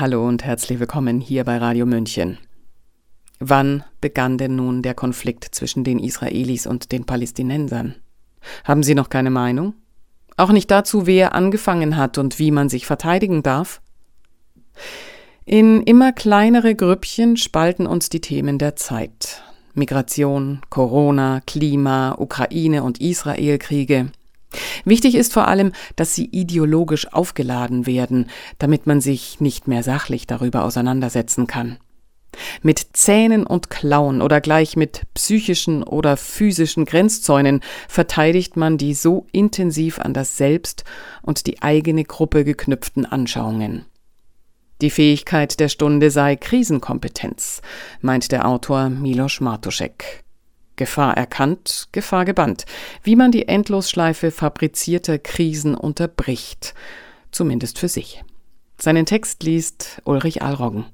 Hallo und herzlich willkommen hier bei Radio München. Wann begann denn nun der Konflikt zwischen den Israelis und den Palästinensern? Haben Sie noch keine Meinung? Auch nicht dazu, wer angefangen hat und wie man sich verteidigen darf? In immer kleinere Grüppchen spalten uns die Themen der Zeit. Migration, Corona, Klima, Ukraine und Israelkriege. Wichtig ist vor allem, dass sie ideologisch aufgeladen werden, damit man sich nicht mehr sachlich darüber auseinandersetzen kann. Mit Zähnen und Klauen oder gleich mit psychischen oder physischen Grenzzäunen verteidigt man die so intensiv an das Selbst und die eigene Gruppe geknüpften Anschauungen. Die Fähigkeit der Stunde sei Krisenkompetenz, meint der Autor Milos Martuszek. Gefahr erkannt, Gefahr gebannt. Wie man die Endlosschleife fabrizierter Krisen unterbricht. Zumindest für sich. Seinen Text liest Ulrich Alroggen.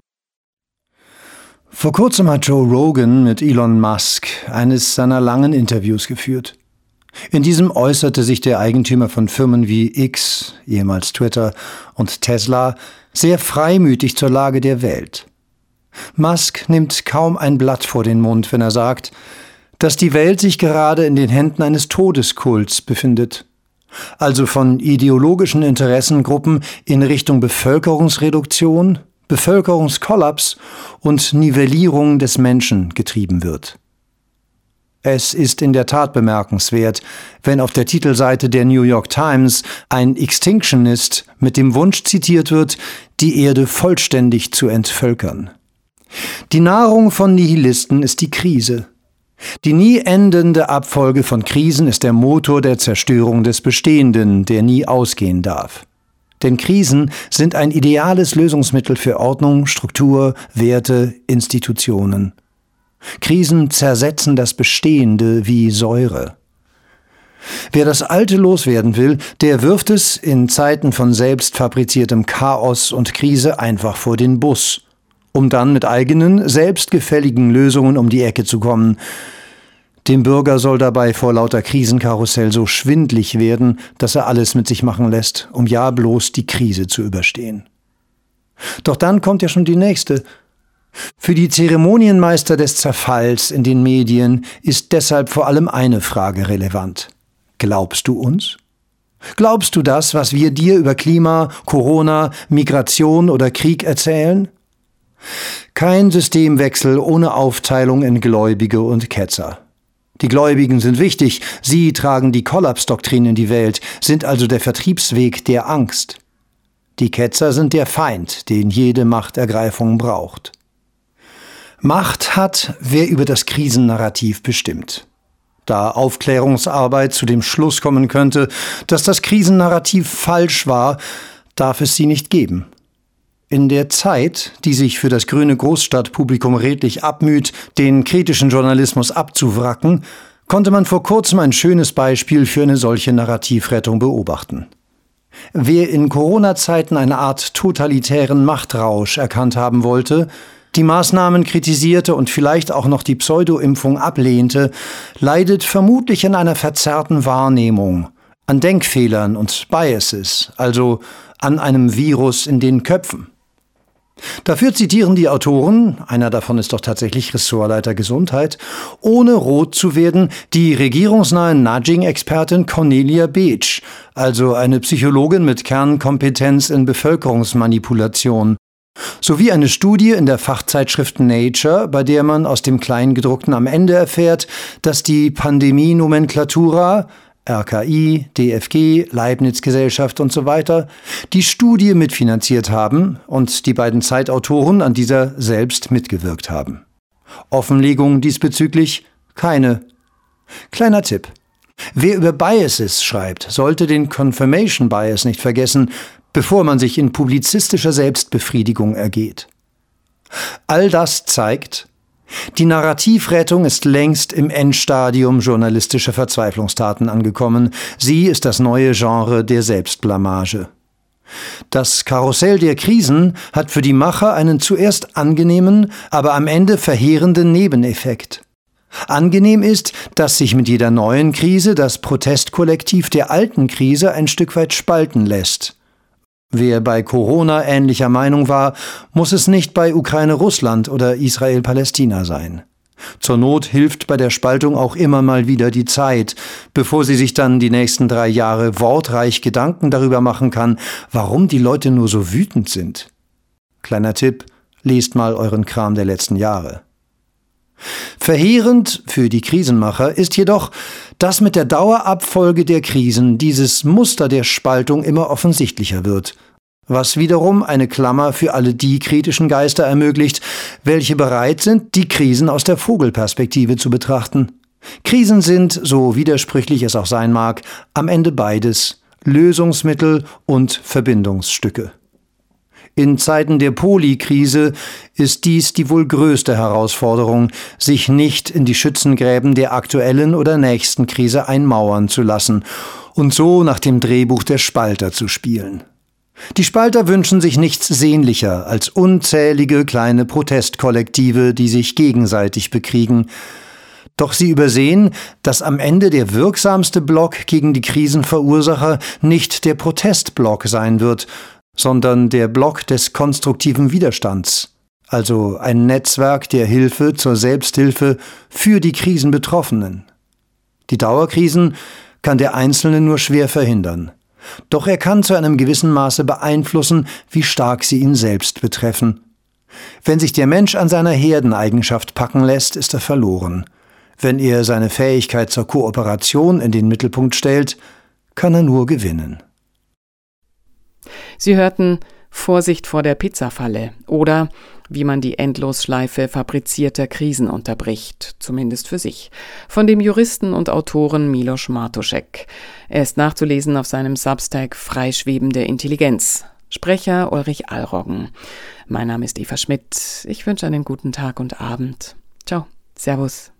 Vor kurzem hat Joe Rogan mit Elon Musk eines seiner langen Interviews geführt. In diesem äußerte sich der Eigentümer von Firmen wie X, ehemals Twitter, und Tesla sehr freimütig zur Lage der Welt. Musk nimmt kaum ein Blatt vor den Mund, wenn er sagt, dass die Welt sich gerade in den Händen eines Todeskults befindet, also von ideologischen Interessengruppen in Richtung Bevölkerungsreduktion, Bevölkerungskollaps und Nivellierung des Menschen getrieben wird. Es ist in der Tat bemerkenswert, wenn auf der Titelseite der New York Times ein Extinctionist mit dem Wunsch zitiert wird, die Erde vollständig zu entvölkern. Die Nahrung von Nihilisten ist die Krise. Die nie endende Abfolge von Krisen ist der Motor der Zerstörung des Bestehenden, der nie ausgehen darf. Denn Krisen sind ein ideales Lösungsmittel für Ordnung, Struktur, Werte, Institutionen. Krisen zersetzen das Bestehende wie Säure. Wer das Alte loswerden will, der wirft es in Zeiten von selbstfabriziertem Chaos und Krise einfach vor den Bus um dann mit eigenen, selbstgefälligen Lösungen um die Ecke zu kommen. Dem Bürger soll dabei vor lauter Krisenkarussell so schwindlig werden, dass er alles mit sich machen lässt, um ja bloß die Krise zu überstehen. Doch dann kommt ja schon die nächste. Für die Zeremonienmeister des Zerfalls in den Medien ist deshalb vor allem eine Frage relevant. Glaubst du uns? Glaubst du das, was wir dir über Klima, Corona, Migration oder Krieg erzählen? Kein Systemwechsel ohne Aufteilung in Gläubige und Ketzer. Die Gläubigen sind wichtig, sie tragen die Kollapsdoktrin in die Welt, sind also der Vertriebsweg der Angst. Die Ketzer sind der Feind, den jede Machtergreifung braucht. Macht hat, wer über das Krisennarrativ bestimmt. Da Aufklärungsarbeit zu dem Schluss kommen könnte, dass das Krisennarrativ falsch war, darf es sie nicht geben. In der Zeit, die sich für das grüne Großstadtpublikum redlich abmüht, den kritischen Journalismus abzuwracken, konnte man vor kurzem ein schönes Beispiel für eine solche Narrativrettung beobachten. Wer in Corona-Zeiten eine Art totalitären Machtrausch erkannt haben wollte, die Maßnahmen kritisierte und vielleicht auch noch die Pseudo-Impfung ablehnte, leidet vermutlich an einer verzerrten Wahrnehmung, an Denkfehlern und Biases, also an einem Virus in den Köpfen. Dafür zitieren die Autoren, einer davon ist doch tatsächlich Ressortleiter Gesundheit, ohne rot zu werden, die regierungsnahe Nudging-Expertin Cornelia Beetsch, also eine Psychologin mit Kernkompetenz in Bevölkerungsmanipulation, sowie eine Studie in der Fachzeitschrift Nature, bei der man aus dem Kleingedruckten am Ende erfährt, dass die Pandemie-Nomenklatura RKI, DFG, Leibniz-Gesellschaft und so weiter, die Studie mitfinanziert haben und die beiden Zeitautoren an dieser selbst mitgewirkt haben. Offenlegung diesbezüglich keine. Kleiner Tipp. Wer über Biases schreibt, sollte den Confirmation Bias nicht vergessen, bevor man sich in publizistischer Selbstbefriedigung ergeht. All das zeigt, die Narrativrettung ist längst im Endstadium journalistischer Verzweiflungstaten angekommen. Sie ist das neue Genre der Selbstblamage. Das Karussell der Krisen hat für die Macher einen zuerst angenehmen, aber am Ende verheerenden Nebeneffekt. Angenehm ist, dass sich mit jeder neuen Krise das Protestkollektiv der alten Krise ein Stück weit spalten lässt. Wer bei Corona ähnlicher Meinung war, muss es nicht bei Ukraine-Russland oder Israel-Palästina sein. Zur Not hilft bei der Spaltung auch immer mal wieder die Zeit, bevor sie sich dann die nächsten drei Jahre wortreich Gedanken darüber machen kann, warum die Leute nur so wütend sind. Kleiner Tipp, lest mal euren Kram der letzten Jahre. Verheerend für die Krisenmacher ist jedoch, dass mit der Dauerabfolge der Krisen dieses Muster der Spaltung immer offensichtlicher wird was wiederum eine Klammer für alle die kritischen Geister ermöglicht, welche bereit sind, die Krisen aus der Vogelperspektive zu betrachten. Krisen sind, so widersprüchlich es auch sein mag, am Ende beides Lösungsmittel und Verbindungsstücke. In Zeiten der Polikrise ist dies die wohl größte Herausforderung, sich nicht in die Schützengräben der aktuellen oder nächsten Krise einmauern zu lassen und so nach dem Drehbuch der Spalter zu spielen. Die Spalter wünschen sich nichts sehnlicher als unzählige kleine Protestkollektive, die sich gegenseitig bekriegen. Doch sie übersehen, dass am Ende der wirksamste Block gegen die Krisenverursacher nicht der Protestblock sein wird, sondern der Block des konstruktiven Widerstands, also ein Netzwerk der Hilfe zur Selbsthilfe für die Krisenbetroffenen. Die Dauerkrisen kann der Einzelne nur schwer verhindern. Doch er kann zu einem gewissen Maße beeinflussen, wie stark sie ihn selbst betreffen. Wenn sich der Mensch an seiner Herdeneigenschaft packen lässt, ist er verloren. Wenn er seine Fähigkeit zur Kooperation in den Mittelpunkt stellt, kann er nur gewinnen. Sie hörten Vorsicht vor der Pizzafalle oder wie man die Endlosschleife fabrizierter Krisen unterbricht, zumindest für sich, von dem Juristen und Autoren Milos Martuszek. Er ist nachzulesen auf seinem Substack Freischwebende Intelligenz. Sprecher Ulrich Allroggen. Mein Name ist Eva Schmidt. Ich wünsche einen guten Tag und Abend. Ciao. Servus.